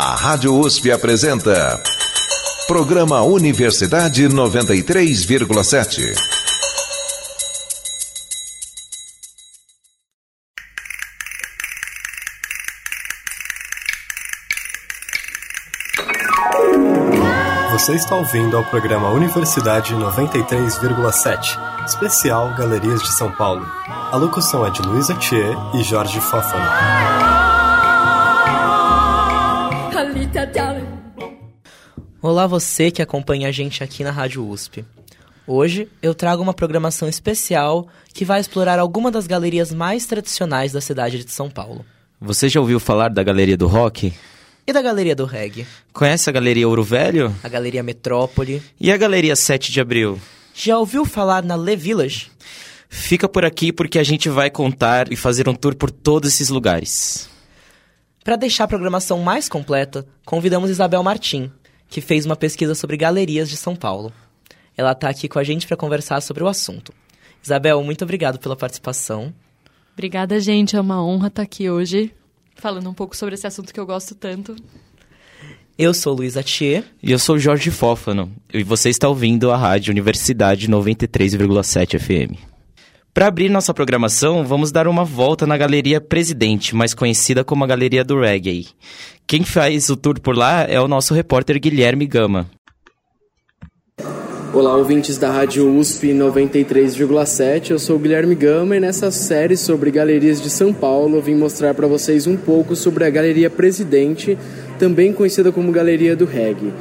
A Rádio USP apresenta. Programa Universidade 93,7. Você está ouvindo ao programa Universidade 93,7, especial Galerias de São Paulo. A locução é de Luísa Thier e Jorge Fófano. Olá você que acompanha a gente aqui na Rádio USP. Hoje eu trago uma programação especial que vai explorar alguma das galerias mais tradicionais da cidade de São Paulo. Você já ouviu falar da Galeria do Rock? E da Galeria do Reggae? Conhece a Galeria Ouro Velho? A Galeria Metrópole? E a Galeria 7 de Abril? Já ouviu falar na Le Village? Fica por aqui porque a gente vai contar e fazer um tour por todos esses lugares. Para deixar a programação mais completa, convidamos Isabel Martim, que fez uma pesquisa sobre galerias de São Paulo. Ela está aqui com a gente para conversar sobre o assunto. Isabel, muito obrigado pela participação. Obrigada, gente. É uma honra estar aqui hoje falando um pouco sobre esse assunto que eu gosto tanto. Eu sou Luísa Thier. E eu sou Jorge Fófano. E você está ouvindo a Rádio Universidade 93,7 FM. Para abrir nossa programação, vamos dar uma volta na Galeria Presidente, mais conhecida como a Galeria do Reggae. Quem faz o tour por lá é o nosso repórter Guilherme Gama. Olá, ouvintes da Rádio USP 93,7. Eu sou o Guilherme Gama e nessa série sobre galerias de São Paulo vim mostrar para vocês um pouco sobre a Galeria Presidente, também conhecida como Galeria do Reggae.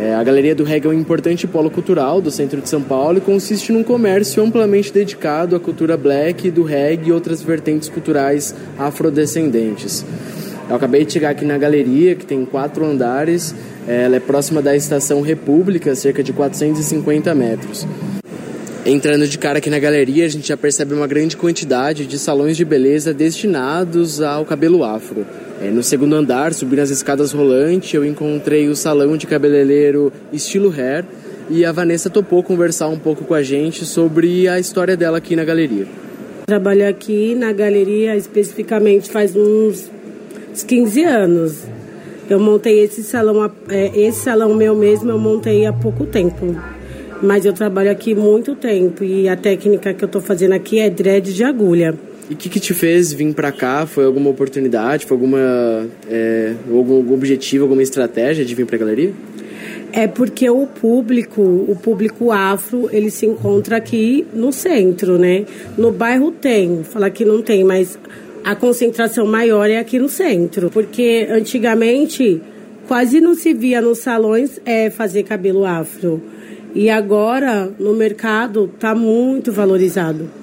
É, a Galeria do Reggae é um importante polo cultural do centro de São Paulo e consiste num comércio amplamente dedicado à cultura black, do reggae e outras vertentes culturais afrodescendentes. Eu acabei de chegar aqui na galeria, que tem quatro andares. Ela é próxima da Estação República, cerca de 450 metros. Entrando de cara aqui na galeria, a gente já percebe uma grande quantidade de salões de beleza destinados ao cabelo afro. É, no segundo andar, subindo as escadas rolantes, eu encontrei o salão de cabeleireiro estilo hair e a Vanessa topou conversar um pouco com a gente sobre a história dela aqui na galeria. Trabalho aqui na galeria especificamente faz uns 15 anos. Eu montei esse salão, é, esse salão meu mesmo eu montei há pouco tempo. Mas eu trabalho aqui muito tempo e a técnica que eu estou fazendo aqui é dread de agulha. E o que, que, te fez vir para cá? Foi alguma oportunidade? Foi alguma é, algum, algum objetivo, alguma estratégia de vir para a galeria? É porque o público, o público afro, ele se encontra aqui no centro, né? No bairro tem, falar que não tem, mas a concentração maior é aqui no centro, porque antigamente quase não se via nos salões é, fazer cabelo afro. E agora no mercado está muito valorizado.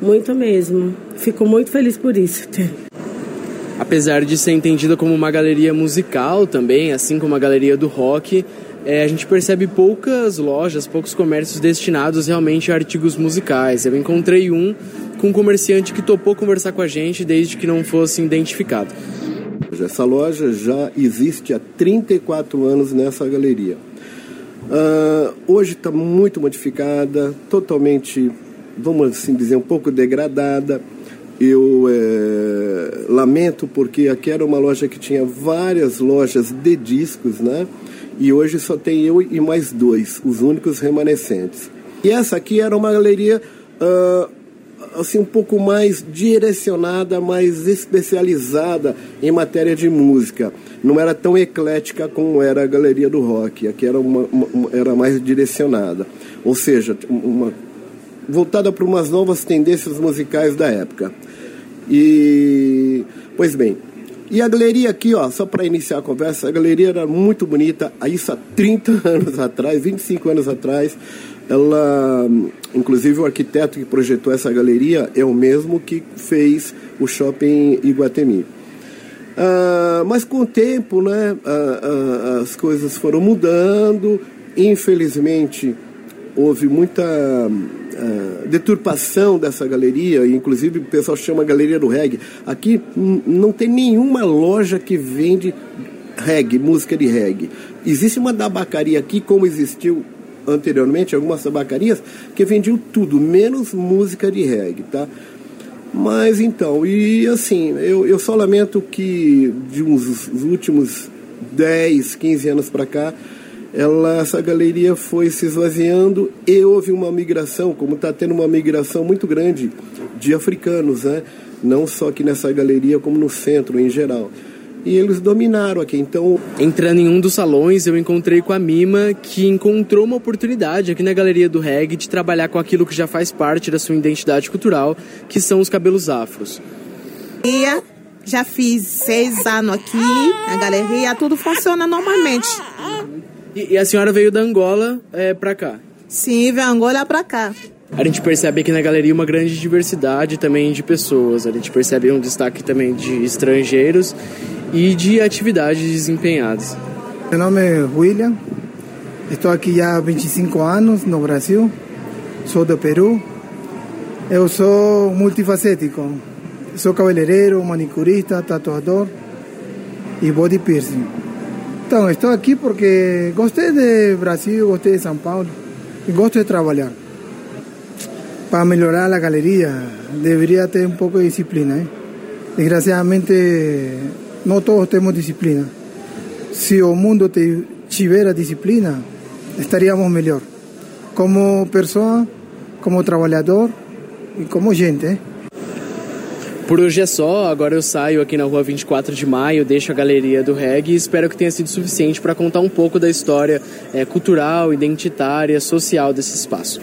Muito mesmo. Fico muito feliz por isso. Apesar de ser entendida como uma galeria musical também, assim como a galeria do rock, é, a gente percebe poucas lojas, poucos comércios destinados realmente a artigos musicais. Eu encontrei um com um comerciante que topou conversar com a gente desde que não fosse identificado. Essa loja já existe há 34 anos nessa galeria. Uh, hoje está muito modificada, totalmente, vamos assim dizer, um pouco degradada. Eu é, lamento porque aqui era uma loja que tinha várias lojas de discos, né? E hoje só tem eu e mais dois, os únicos remanescentes. E essa aqui era uma galeria uh, assim um pouco mais direcionada, mais especializada em matéria de música. Não era tão eclética como era a galeria do rock. Aqui era uma, uma era mais direcionada, ou seja, uma voltada para umas novas tendências musicais da época. E pois bem, e a galeria aqui, ó, só para iniciar a conversa, a galeria era muito bonita, isso há 30 anos atrás, 25 anos atrás. Ela, inclusive o arquiteto que projetou essa galeria é o mesmo que fez o shopping Iguatemi. Ah, mas com o tempo, né, as coisas foram mudando. Infelizmente, houve muita uh, deturpação dessa galeria, inclusive o pessoal chama Galeria do Reggae. Aqui não tem nenhuma loja que vende reggae, música de reggae. Existe uma tabacaria aqui, como existiu anteriormente, algumas tabacarias, que vendiam tudo, menos música de reggae, tá? Mas então, e assim, eu, eu só lamento que de uns últimos 10, 15 anos para cá, ela, essa galeria foi se esvaziando e houve uma migração, como está tendo uma migração muito grande de africanos, né? não só aqui nessa galeria, como no centro em geral. E eles dominaram aqui, então... Entrando em um dos salões, eu encontrei com a Mima, que encontrou uma oportunidade aqui na Galeria do Reg de trabalhar com aquilo que já faz parte da sua identidade cultural, que são os cabelos afros. Já fiz seis anos aqui na galeria, tudo funciona normalmente. E, e a senhora veio da Angola é, para cá? Sim, veio da Angola para cá. A gente percebe aqui na galeria uma grande diversidade também de pessoas. A gente percebe um destaque também de estrangeiros e de atividades desempenhadas. Meu nome é William. Estou aqui há 25 anos no Brasil. Sou do Peru. Eu sou multifacético. Sou cabeleireiro, manicurista, tatuador e body piercing. Então, estou aqui porque gostei de Brasil, gostei de São Paulo e gosto de trabalhar. Para melhorar a galeria, deveria ter um pouco de disciplina. ¿eh? Desgraciadamente, não todos temos disciplina. Se o mundo tivesse disciplina, estaríamos melhor. Como pessoa, como trabalhador e como gente. ¿eh? Por hoje é só, agora eu saio aqui na rua 24 de maio, deixo a galeria do reggae e espero que tenha sido suficiente para contar um pouco da história é, cultural, identitária, social desse espaço.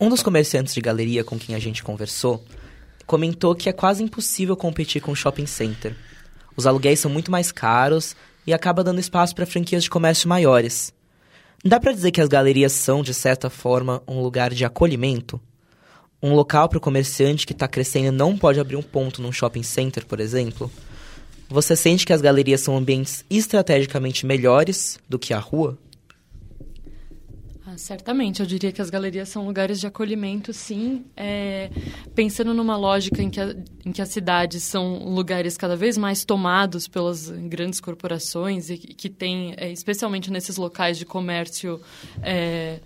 Um dos comerciantes de galeria com quem a gente conversou comentou que é quase impossível competir com o shopping center. Os aluguéis são muito mais caros e acaba dando espaço para franquias de comércio maiores. Dá para dizer que as galerias são, de certa forma, um lugar de acolhimento? Um local para o comerciante que está crescendo não pode abrir um ponto num shopping center, por exemplo? Você sente que as galerias são ambientes estrategicamente melhores do que a rua? Ah, certamente, eu diria que as galerias são lugares de acolhimento, sim. É, pensando numa lógica em que, a, em que as cidades são lugares cada vez mais tomados pelas grandes corporações e que tem, é, especialmente nesses locais de comércio. É,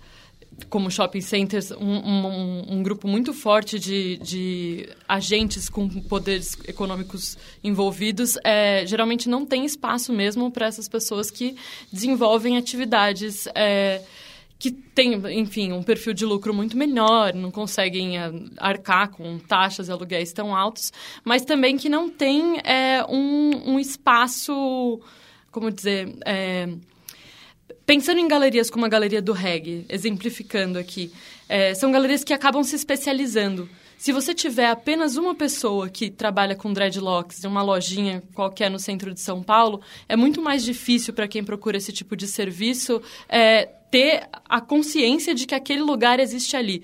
como shopping centers, um, um, um, grupo muito forte de, de agentes com poderes econômicos envolvidos, é, geralmente não tem espaço mesmo para essas pessoas que desenvolvem atividades é, que têm, enfim, um perfil de lucro muito menor, não conseguem é, arcar com taxas e aluguéis tão altos, mas também que não tem é, um, um espaço, como dizer é, Pensando em galerias como a Galeria do Reggae, exemplificando aqui, é, são galerias que acabam se especializando. Se você tiver apenas uma pessoa que trabalha com dreadlocks em uma lojinha qualquer no centro de São Paulo, é muito mais difícil para quem procura esse tipo de serviço é, ter a consciência de que aquele lugar existe ali.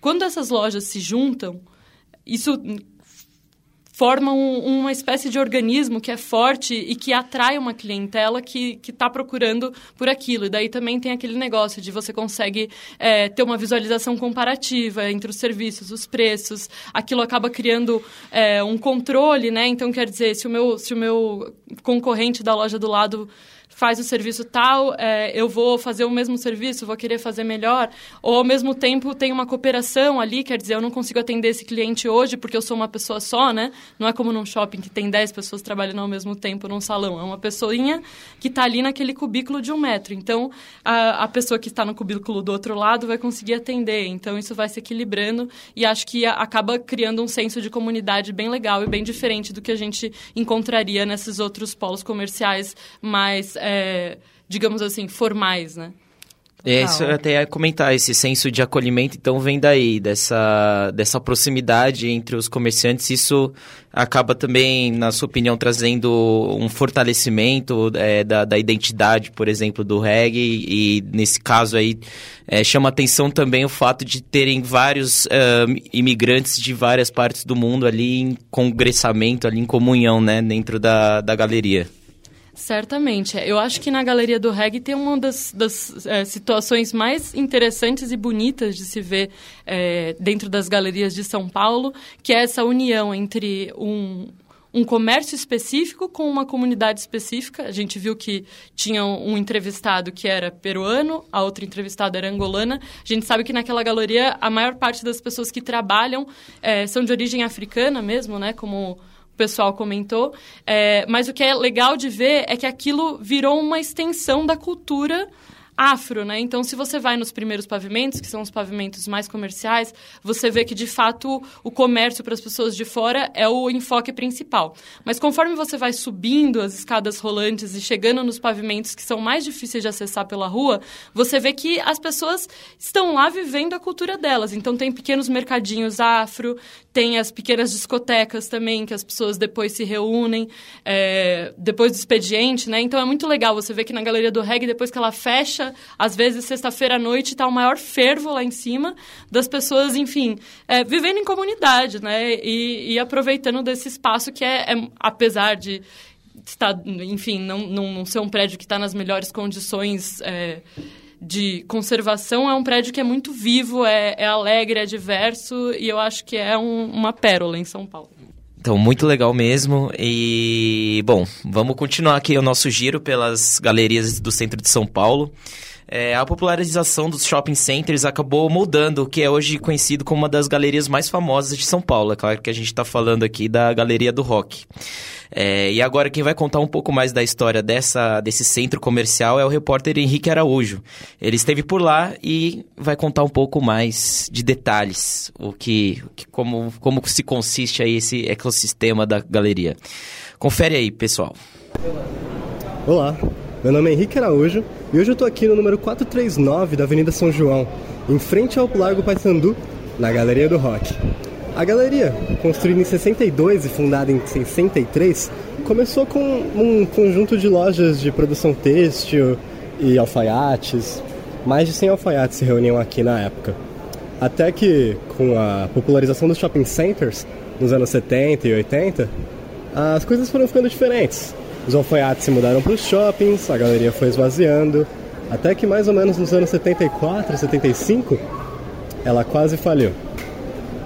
Quando essas lojas se juntam, isso formam uma espécie de organismo que é forte e que atrai uma clientela que está procurando por aquilo. E daí também tem aquele negócio de você consegue é, ter uma visualização comparativa entre os serviços, os preços. Aquilo acaba criando é, um controle, né? Então, quer dizer, se o meu, se o meu concorrente da loja do lado faz o serviço tal, é, eu vou fazer o mesmo serviço, vou querer fazer melhor. Ou, ao mesmo tempo, tem uma cooperação ali, quer dizer, eu não consigo atender esse cliente hoje porque eu sou uma pessoa só, né? Não é como num shopping que tem 10 pessoas trabalhando ao mesmo tempo num salão. É uma pessoinha que está ali naquele cubículo de um metro. Então, a, a pessoa que está no cubículo do outro lado vai conseguir atender. Então, isso vai se equilibrando e acho que a, acaba criando um senso de comunidade bem legal e bem diferente do que a gente encontraria nesses outros polos comerciais mais é, digamos assim, formais, né? É, isso eu até ia comentar, esse senso de acolhimento, então, vem daí, dessa, dessa proximidade entre os comerciantes. Isso acaba também, na sua opinião, trazendo um fortalecimento é, da, da identidade, por exemplo, do reggae. E, nesse caso aí, é, chama atenção também o fato de terem vários uh, imigrantes de várias partes do mundo ali em congressamento, ali em comunhão, né, dentro da, da galeria. Certamente. Eu acho que na Galeria do Reggae tem uma das, das é, situações mais interessantes e bonitas de se ver é, dentro das galerias de São Paulo, que é essa união entre um, um comércio específico com uma comunidade específica. A gente viu que tinha um entrevistado que era peruano, a outra entrevistada era angolana. A gente sabe que naquela galeria a maior parte das pessoas que trabalham é, são de origem africana mesmo, né? Como o pessoal comentou. É, mas o que é legal de ver é que aquilo virou uma extensão da cultura afro, né? Então, se você vai nos primeiros pavimentos, que são os pavimentos mais comerciais, você vê que de fato o comércio para as pessoas de fora é o enfoque principal. Mas conforme você vai subindo as escadas rolantes e chegando nos pavimentos que são mais difíceis de acessar pela rua, você vê que as pessoas estão lá vivendo a cultura delas. Então, tem pequenos mercadinhos afro, tem as pequenas discotecas também, que as pessoas depois se reúnem, é, depois do expediente, né? Então, é muito legal você ver que na Galeria do Reggae, depois que ela fecha às vezes sexta-feira à noite está o maior fervo lá em cima das pessoas, enfim, é, vivendo em comunidade, né? E, e, aproveitando desse espaço que é, é apesar de estar, enfim, não, não, não ser um prédio que está nas melhores condições. É, de conservação é um prédio que é muito vivo, é, é alegre, é diverso e eu acho que é um, uma pérola em São Paulo. Então, muito legal mesmo. E, bom, vamos continuar aqui o nosso giro pelas galerias do centro de São Paulo. É, a popularização dos shopping centers acabou moldando o que é hoje conhecido como uma das galerias mais famosas de São Paulo. É claro que a gente está falando aqui da Galeria do Rock. É, e agora quem vai contar um pouco mais da história dessa, desse centro comercial é o repórter Henrique Araújo. Ele esteve por lá e vai contar um pouco mais de detalhes, o que, como, como se consiste aí esse ecossistema da galeria. Confere aí, pessoal. Olá, meu nome é Henrique Araújo e hoje eu estou aqui no número 439 da Avenida São João, em frente ao Largo Paissandu, na Galeria do Rock. A galeria, construída em 62 e fundada em 63, começou com um conjunto de lojas de produção têxtil e alfaiates. Mais de 100 alfaiates se reuniam aqui na época. Até que, com a popularização dos shopping centers, nos anos 70 e 80, as coisas foram ficando diferentes. Os alfaiates se mudaram para os shoppings, a galeria foi esvaziando, até que mais ou menos nos anos 74, 75, ela quase faliu.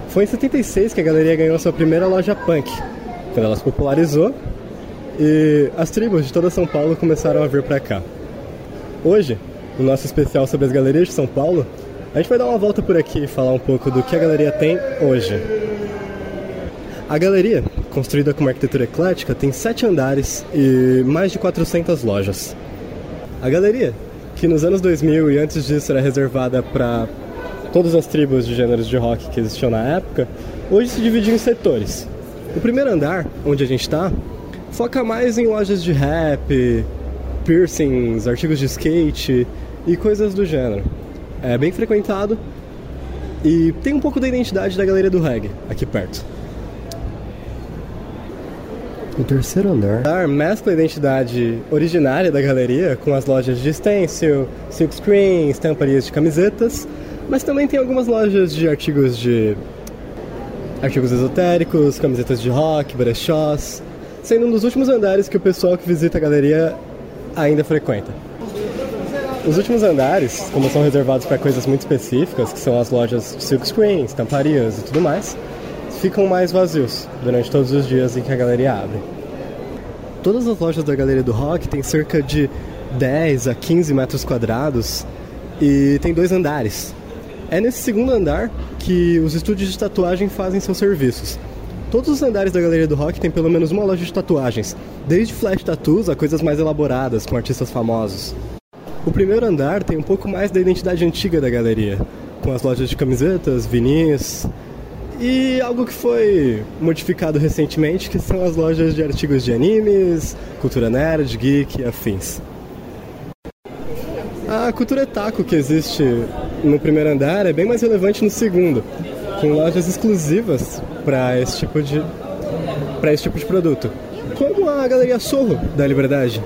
Foi em 76 que a galeria ganhou sua primeira loja punk, quando ela se popularizou e as tribos de toda São Paulo começaram a vir para cá. Hoje, no nosso especial sobre as galerias de São Paulo, a gente vai dar uma volta por aqui e falar um pouco do que a galeria tem hoje. A galeria, construída com uma arquitetura eclética, tem sete andares e mais de 400 lojas. A galeria, que nos anos 2000 e antes disso era reservada para todas as tribos de gêneros de rock que existiam na época, hoje se dividiu em setores. O primeiro andar, onde a gente está, foca mais em lojas de rap, piercings, artigos de skate e coisas do gênero. É bem frequentado e tem um pouco da identidade da galeria do reggae aqui perto. O terceiro andar mescla a identidade originária da galeria com as lojas de stencil, silkscreen, estamparias de camisetas mas também tem algumas lojas de artigos de artigos esotéricos, camisetas de rock, brechós, sendo um dos últimos andares que o pessoal que visita a galeria ainda frequenta. Os últimos andares, como são reservados para coisas muito específicas, que são as lojas de silkscreen, estamparias e tudo mais, ficam mais vazios durante todos os dias em que a galeria abre. Todas as lojas da Galeria do Rock têm cerca de 10 a 15 metros quadrados e tem dois andares, é nesse segundo andar que os estúdios de tatuagem fazem seus serviços. Todos os andares da Galeria do Rock têm pelo menos uma loja de tatuagens, desde flash tattoos a coisas mais elaboradas, com artistas famosos. O primeiro andar tem um pouco mais da identidade antiga da galeria, com as lojas de camisetas, vinis e algo que foi modificado recentemente, que são as lojas de artigos de animes, cultura nerd, geek e afins. A cultura taco que existe no primeiro andar é bem mais relevante no segundo, com lojas exclusivas para esse tipo de para esse tipo de produto, como a Galeria Sorro da Liberdade.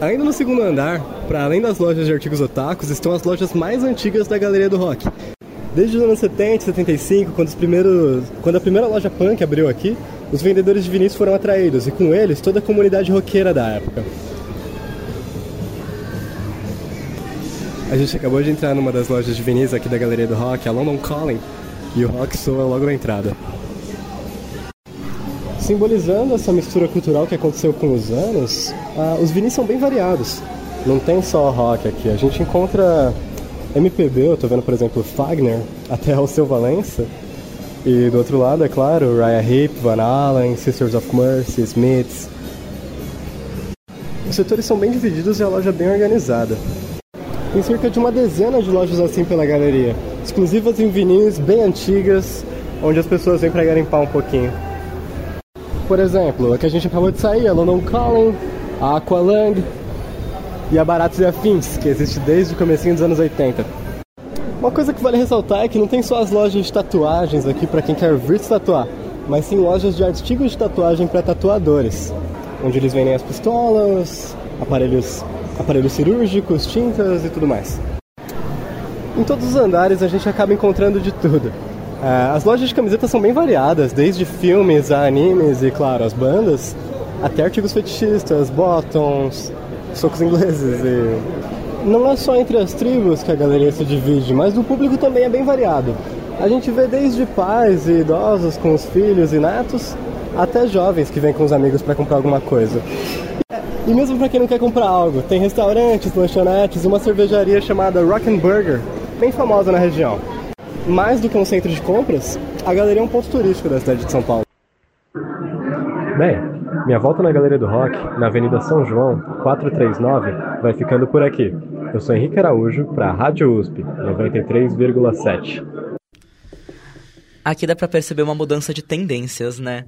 Ainda no segundo andar, para além das lojas de artigos otakus, estão as lojas mais antigas da Galeria do Rock. Desde os anos 70 e 75, quando, os primeiros, quando a primeira loja punk abriu aqui, os vendedores de vinis foram atraídos e com eles toda a comunidade roqueira da época. A gente acabou de entrar numa das lojas de vinis aqui da Galeria do Rock, a London Calling, e o rock soa logo na entrada. simbolizando essa mistura cultural que aconteceu com os anos, uh, os vinis são bem variados. Não tem só rock aqui, a gente encontra MPB, eu tô vendo, por exemplo, Fagner, até Alceu Valença. E do outro lado, é claro, Raya Heep, Van Allen, Sisters of Mercy, Smiths. Os setores são bem divididos e a loja é bem organizada. Tem cerca de uma dezena de lojas assim pela galeria, exclusivas em vinis bem antigas, onde as pessoas vêm para garimpar um pouquinho. Por exemplo, a que a gente acabou de sair, a London Calling, a Aqualung e a Baratos e Afins, que existe desde o comecinho dos anos 80. Uma coisa que vale ressaltar é que não tem só as lojas de tatuagens aqui para quem quer vir se tatuar, mas sim lojas de artigos de tatuagem para tatuadores, onde eles vendem as pistolas, aparelhos, aparelhos cirúrgicos, tintas e tudo mais. Em todos os andares a gente acaba encontrando de tudo. É, as lojas de camisetas são bem variadas, desde filmes a animes e, claro, as bandas, até artigos fetichistas, bottoms, socos ingleses e... Não é só entre as tribos que a galeria se divide, mas o público também é bem variado. A gente vê desde pais e idosos com os filhos e netos, até jovens que vêm com os amigos para comprar alguma coisa. E mesmo para quem não quer comprar algo, tem restaurantes, lanchonetes e uma cervejaria chamada Rock and Burger, bem famosa na região. Mais do que um centro de compras, a galeria é um ponto turístico da cidade de São Paulo. Bem, minha volta na Galeria do Rock, na Avenida São João, 439, vai ficando por aqui. Eu sou Henrique Araújo para a Rádio USP, 93,7. Aqui dá para perceber uma mudança de tendências, né?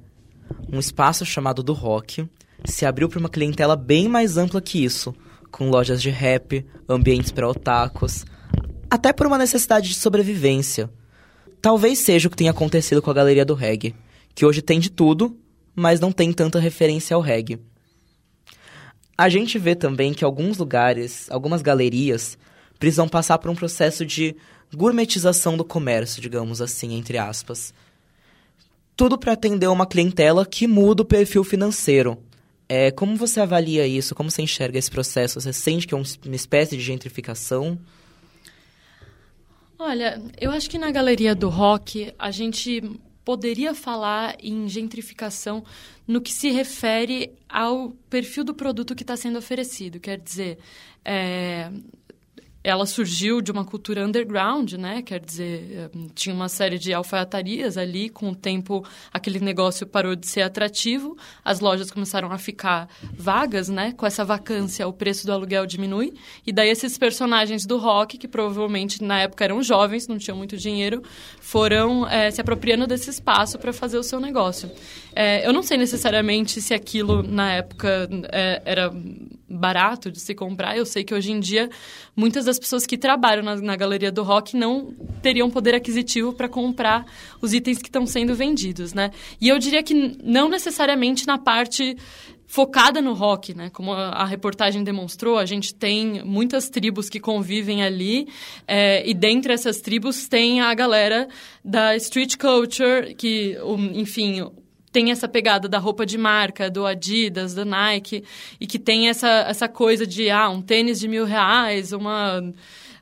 Um espaço chamado do rock se abriu para uma clientela bem mais ampla que isso, com lojas de rap, ambientes para otakus, até por uma necessidade de sobrevivência. Talvez seja o que tenha acontecido com a galeria do reggae, que hoje tem de tudo, mas não tem tanta referência ao reggae. A gente vê também que alguns lugares, algumas galerias, precisam passar por um processo de gourmetização do comércio, digamos assim, entre aspas. Tudo para atender uma clientela que muda o perfil financeiro. É, como você avalia isso? Como você enxerga esse processo? Você sente que é uma espécie de gentrificação? Olha, eu acho que na galeria do rock a gente poderia falar em gentrificação no que se refere ao perfil do produto que está sendo oferecido. Quer dizer, é, ela surgiu de uma cultura underground, né? Quer dizer, tinha uma série de alfaiatarias ali. Com o tempo, aquele negócio parou de ser atrativo. As lojas começaram a ficar vagas, né? Com essa vacância, o preço do aluguel diminui. E daí esses personagens do rock, que provavelmente na época eram jovens, não tinham muito dinheiro, foram é, se apropriando desse espaço para fazer o seu negócio. É, eu não sei necessariamente se aquilo na época é, era barato de se comprar. Eu sei que hoje em dia muitas das pessoas que trabalham na, na galeria do rock não teriam poder aquisitivo para comprar os itens que estão sendo vendidos, né? E eu diria que não necessariamente na parte focada no rock, né? Como a, reportagem demonstrou, a gente tem muitas tribos que convivem ali é, e dentre essas tribos tem a galera da street culture, que, enfim, tem essa pegada da roupa de marca, do Adidas, da Nike, e que tem essa, essa coisa de, ah, um tênis de mil reais, uma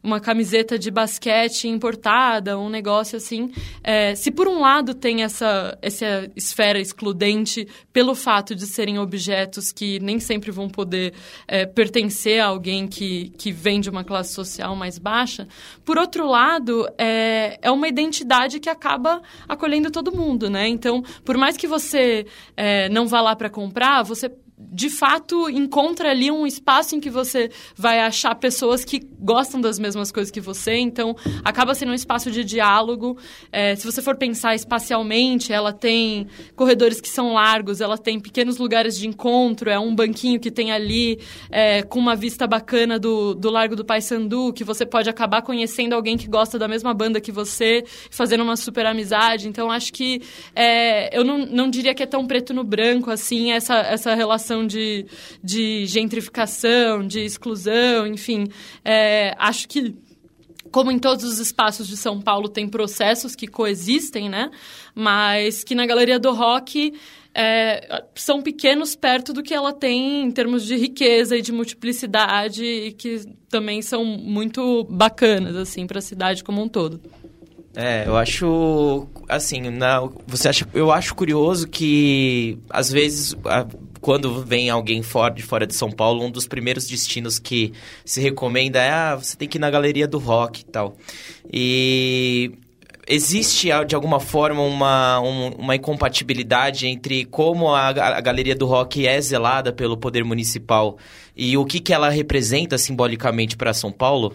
uma camiseta de basquete importada, um negócio assim. É, se por um lado tem essa, essa esfera excludente pelo fato de serem objetos que nem sempre vão poder é, pertencer a alguém que, que vem de uma classe social mais baixa, por outro lado, é, é uma identidade que acaba acolhendo todo mundo, né? Então, por mais que você é, não vá lá para comprar, você de fato encontra ali um espaço em que você vai achar pessoas que gostam das mesmas coisas que você, então acaba sendo um espaço de diálogo. É, se você for pensar espacialmente, ela tem corredores que são largos, ela tem pequenos lugares de encontro, é um banquinho que tem ali é, com uma vista bacana do, do Largo do Paissandu, que você pode acabar conhecendo alguém que gosta da mesma banda que você, fazendo uma super amizade. Então acho que é, eu não, não diria que é tão preto no branco assim essa, essa relação situação de, de gentrificação, de exclusão, enfim. É, acho que como em todos os espaços de São Paulo tem processos que coexistem, né? Mas que na Galeria do Rock é, são pequenos perto do que ela tem em termos de riqueza e de multiplicidade e que também são muito bacanas assim para a cidade como um todo. É, eu acho assim, na, você acha, eu acho curioso que às vezes a, quando vem alguém fora de fora de São Paulo, um dos primeiros destinos que se recomenda é ah, você tem que ir na galeria do rock e tal. E existe de alguma forma uma, um, uma incompatibilidade entre como a, a, galeria do rock é zelada pelo poder municipal e o que, que ela representa simbolicamente para São Paulo?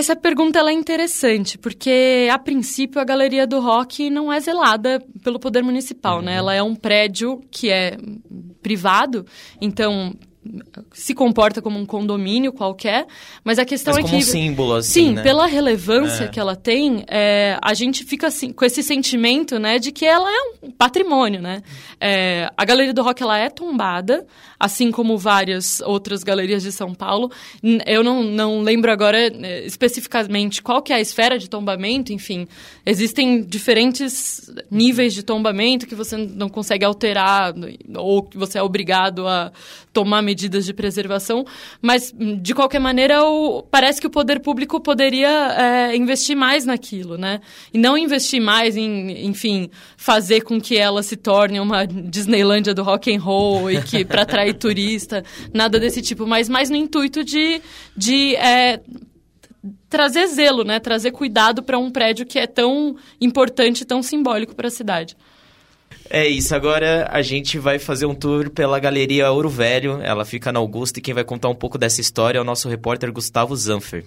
Essa pergunta é interessante, porque a princípio a Galeria do Rock não é zelada pelo poder municipal, né? uhum. né? Ela é um prédio que é privado, então se comporta como um condomínio qualquer, mas a questão mas é como que... um símbolo, assim, Sim, né? pela relevância é. que ela tem, é, a gente fica assim, com esse sentimento, né, de que ela é um patrimônio, né? É, a Galeria do Rock, ela é tombada, assim como várias outras galerias de São Paulo. Eu não, não lembro agora é, especificamente qual que é a esfera de tombamento, enfim. Existem diferentes níveis de tombamento que você não consegue alterar ou que você é obrigado a tomar medidas de preservação, mas de qualquer maneira o, parece que o poder público poderia é, investir mais naquilo, né? E não investir mais em, enfim, fazer com que ela se torne uma Disneylândia do rock and roll e que para atrair turista, nada desse tipo, mas mais no intuito de, de é, trazer zelo, né? Trazer cuidado para um prédio que é tão importante, tão simbólico para a cidade. É isso, agora a gente vai fazer um tour pela Galeria Ouro Velho. Ela fica na Augusta e quem vai contar um pouco dessa história é o nosso repórter Gustavo Zanfer.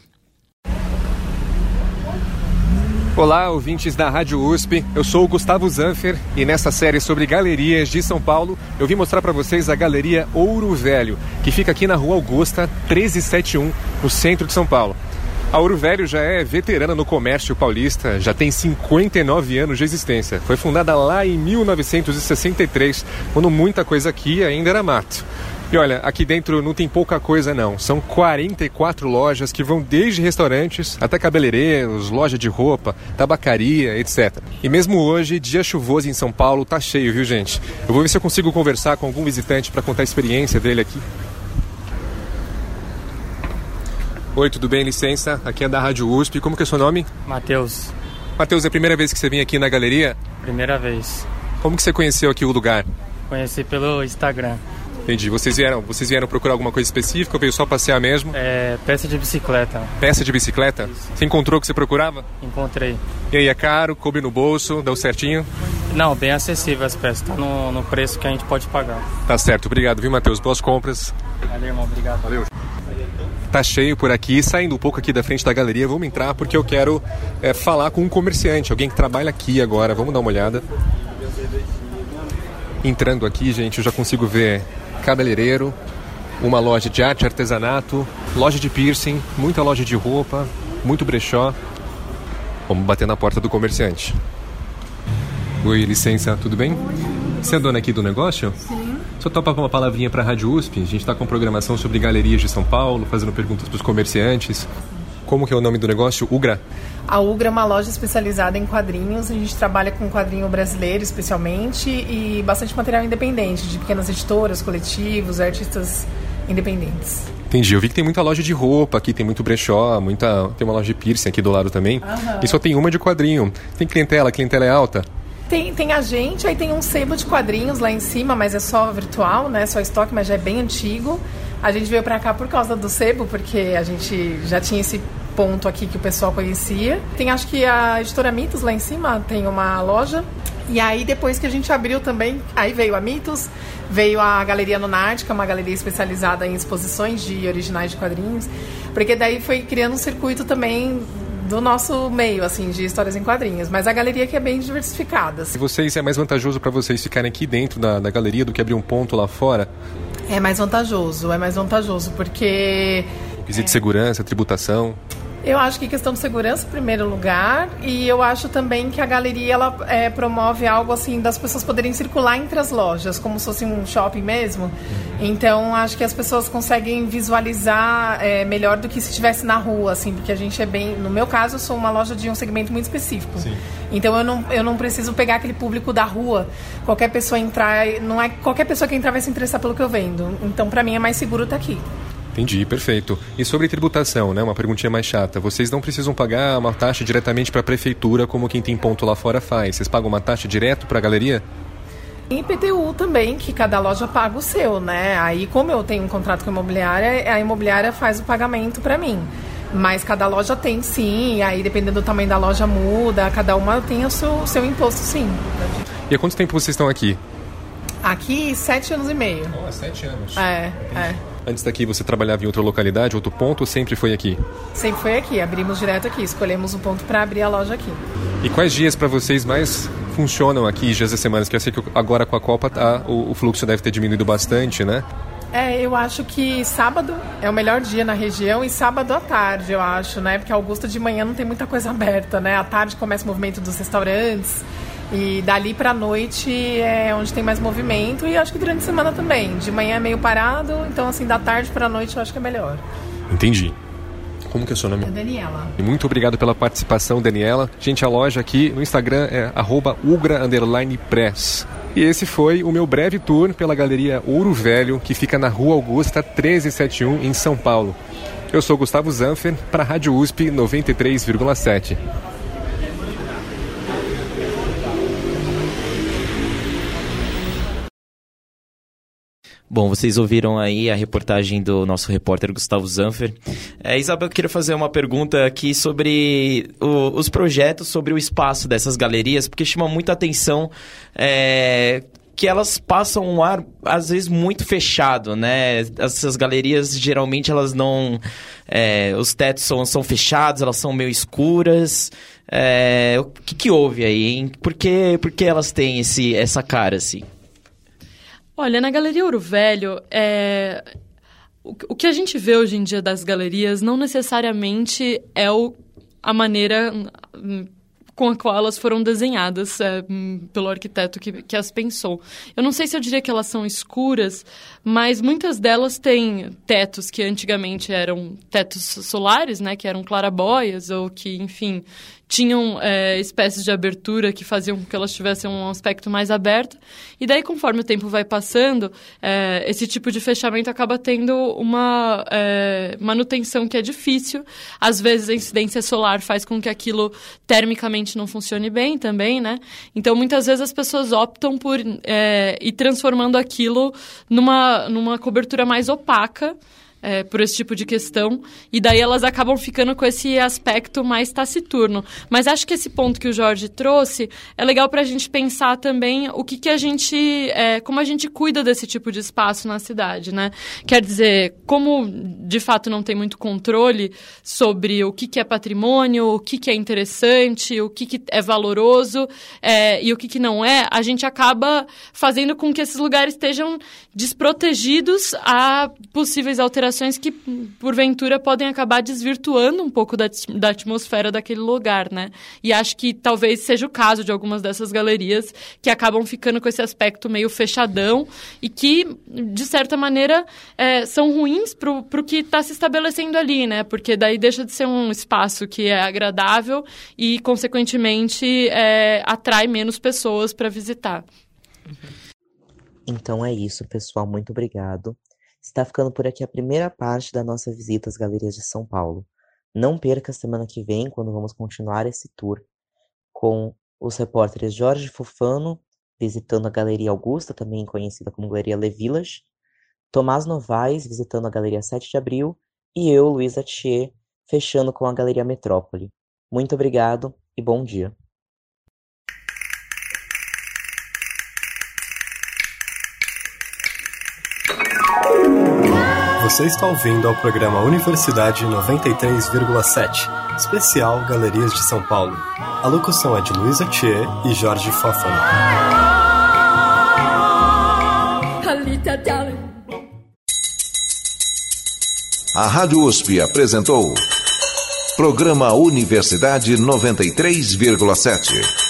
Olá, ouvintes da Rádio USP. Eu sou o Gustavo Zanfer e nessa série sobre galerias de São Paulo, eu vim mostrar para vocês a Galeria Ouro Velho, que fica aqui na Rua Augusta, 1371, no centro de São Paulo. A Ouro Velho já é veterana no comércio paulista, já tem 59 anos de existência. Foi fundada lá em 1963, quando muita coisa aqui ainda era mato. E olha, aqui dentro não tem pouca coisa não. São 44 lojas que vão desde restaurantes até cabeleireiros, loja de roupa, tabacaria, etc. E mesmo hoje, dia chuvoso em São Paulo, tá cheio, viu gente? Eu vou ver se eu consigo conversar com algum visitante para contar a experiência dele aqui. Oi, tudo bem? Licença. Aqui é da Rádio USP. Como que é o seu nome? Matheus. Matheus, é a primeira vez que você vem aqui na galeria? Primeira vez. Como que você conheceu aqui o lugar? Conheci pelo Instagram. Entendi. Vocês vieram, vocês vieram procurar alguma coisa específica ou veio só passear mesmo? É, peça de bicicleta. Peça de bicicleta? Isso. Você encontrou o que você procurava? Encontrei. E aí, é caro? Coube no bolso? Deu certinho? Não, bem acessível as peças. Tá no, no preço que a gente pode pagar. Tá certo. Obrigado, viu, Matheus? Boas compras. Valeu, irmão. Obrigado. Valeu. Tá cheio por aqui, saindo um pouco aqui da frente da galeria, vamos entrar porque eu quero é, falar com um comerciante, alguém que trabalha aqui agora. Vamos dar uma olhada. Entrando aqui, gente, eu já consigo ver cabeleireiro, uma loja de arte artesanato, loja de piercing, muita loja de roupa, muito brechó. Vamos bater na porta do comerciante. Oi, licença, tudo bem? Você é dona aqui do negócio? Sim. Só topa uma palavrinha para a Rádio USP? A gente está com programação sobre galerias de São Paulo, fazendo perguntas para os comerciantes. Como que é o nome do negócio? Ugra? A Ugra é uma loja especializada em quadrinhos. A gente trabalha com quadrinho brasileiro, especialmente, e bastante material independente, de pequenas editoras, coletivos, artistas independentes. Entendi. Eu vi que tem muita loja de roupa aqui, tem muito brechó, muita... tem uma loja de piercing aqui do lado também. Uhum. E só tem uma de quadrinho. Tem clientela? A clientela é alta? Tem, tem a gente, aí tem um sebo de quadrinhos lá em cima, mas é só virtual, né? Só estoque, mas já é bem antigo. A gente veio para cá por causa do sebo, porque a gente já tinha esse ponto aqui que o pessoal conhecia. Tem acho que a editora Mitos lá em cima tem uma loja. E aí depois que a gente abriu também, aí veio a Mitos, veio a Galeria Nonártica, uma galeria especializada em exposições de originais de quadrinhos, porque daí foi criando um circuito também do nosso meio, assim, de histórias em quadrinhos. Mas a galeria que é bem diversificada. E vocês, é mais vantajoso para vocês ficarem aqui dentro da, da galeria do que abrir um ponto lá fora? É mais vantajoso, é mais vantajoso, porque... Quesito é... segurança, tributação... Eu acho que questão de segurança em primeiro lugar e eu acho também que a galeria ela é, promove algo assim das pessoas poderem circular entre as lojas como se fosse um shopping mesmo. Então acho que as pessoas conseguem visualizar é, melhor do que se estivesse na rua assim, porque a gente é bem, no meu caso eu sou uma loja de um segmento muito específico. Sim. Então eu não, eu não preciso pegar aquele público da rua. Qualquer pessoa entrar, não é qualquer pessoa que entrar vai se interessar pelo que eu vendo. Então para mim é mais seguro estar aqui. Entendi, perfeito. E sobre tributação, né? Uma perguntinha mais chata. Vocês não precisam pagar uma taxa diretamente para a prefeitura como quem tem ponto lá fora faz. Vocês pagam uma taxa direto para a galeria? E IPTU também, que cada loja paga o seu, né? Aí, como eu tenho um contrato com a imobiliária, a imobiliária faz o pagamento para mim. Mas cada loja tem sim, aí dependendo do tamanho da loja muda, cada uma tem o seu, o seu imposto sim. E há quanto tempo vocês estão aqui? Aqui, sete anos e meio. Oh, sete anos. É, é. Antes daqui você trabalhava em outra localidade, outro ponto, ou sempre foi aqui? Sempre foi aqui, abrimos direto aqui, escolhemos um ponto para abrir a loja aqui. E quais dias para vocês mais funcionam aqui, dias da semana? Que eu sei que agora com a Copa tá, o, o fluxo deve ter diminuído bastante, né? É, eu acho que sábado é o melhor dia na região e sábado à tarde, eu acho, né? Porque Augusta de manhã não tem muita coisa aberta, né? À tarde começa o movimento dos restaurantes e dali pra noite é onde tem mais movimento e acho que durante a semana também. De manhã é meio parado, então assim, da tarde pra noite eu acho que é melhor. Entendi. Como que é o seu nome? É Daniela. E muito obrigado pela participação, Daniela. Gente, a loja aqui no Instagram é ugra_press. E esse foi o meu breve tour pela Galeria Ouro Velho, que fica na Rua Augusta 1371, em São Paulo. Eu sou Gustavo Zanfer, para a Rádio USP 93,7. Bom, vocês ouviram aí a reportagem do nosso repórter Gustavo Zanfer. É, Isabel, eu queria fazer uma pergunta aqui sobre o, os projetos, sobre o espaço dessas galerias, porque chama muita atenção é, que elas passam um ar, às vezes, muito fechado, né? Essas galerias, geralmente, elas não... É, os tetos são, são fechados, elas são meio escuras. É, o que, que houve aí, hein? Por que, por que elas têm esse, essa cara, assim? Olha, na Galeria Ouro Velho, é... o que a gente vê hoje em dia das galerias não necessariamente é o... a maneira com a qual elas foram desenhadas é, pelo arquiteto que, que as pensou. Eu não sei se eu diria que elas são escuras, mas muitas delas têm tetos que antigamente eram tetos solares, né, que eram clarabóias ou que, enfim, tinham é, espécies de abertura que faziam com que elas tivessem um aspecto mais aberto. E daí, conforme o tempo vai passando, é, esse tipo de fechamento acaba tendo uma é, manutenção que é difícil. Às vezes, a incidência solar faz com que aquilo termicamente não funcione bem também, né? Então, muitas vezes as pessoas optam por ir transformando aquilo numa, numa cobertura mais opaca é, por esse tipo de questão, e daí elas acabam ficando com esse aspecto mais taciturno. Mas acho que esse ponto que o Jorge trouxe é legal para a gente pensar também o que, que a gente, é, como a gente cuida desse tipo de espaço na cidade, né? Quer dizer, como de fato não tem muito controle sobre o que, que é patrimônio, o que, que é interessante, o que, que é valoroso é, e o que, que não é, a gente acaba fazendo com que esses lugares estejam desprotegidos a possíveis alterações que, porventura, podem acabar desvirtuando um pouco da, da atmosfera daquele lugar, né? E acho que talvez seja o caso de algumas dessas galerias que acabam ficando com esse aspecto meio fechadão e que, de certa maneira, é, são ruins para o que está se estabelecendo ali, né? Porque daí deixa de ser um espaço que é agradável e, consequentemente, é, atrai menos pessoas para visitar. Então é isso, pessoal. Muito obrigado. Está ficando por aqui a primeira parte da nossa visita às galerias de São Paulo. Não perca a semana que vem, quando vamos continuar esse tour com os repórteres Jorge Fofano, visitando a Galeria Augusta, também conhecida como Galeria Le Village, Tomás Novaes, visitando a Galeria 7 de Abril, e eu, Luísa Thier, fechando com a Galeria Metrópole. Muito obrigado e bom dia. Você está ouvindo ao programa Universidade 93,7, especial Galerias de São Paulo. A locução é de Luísa Thier e Jorge Fófano. A Rádio USP apresentou Programa Universidade 93,7.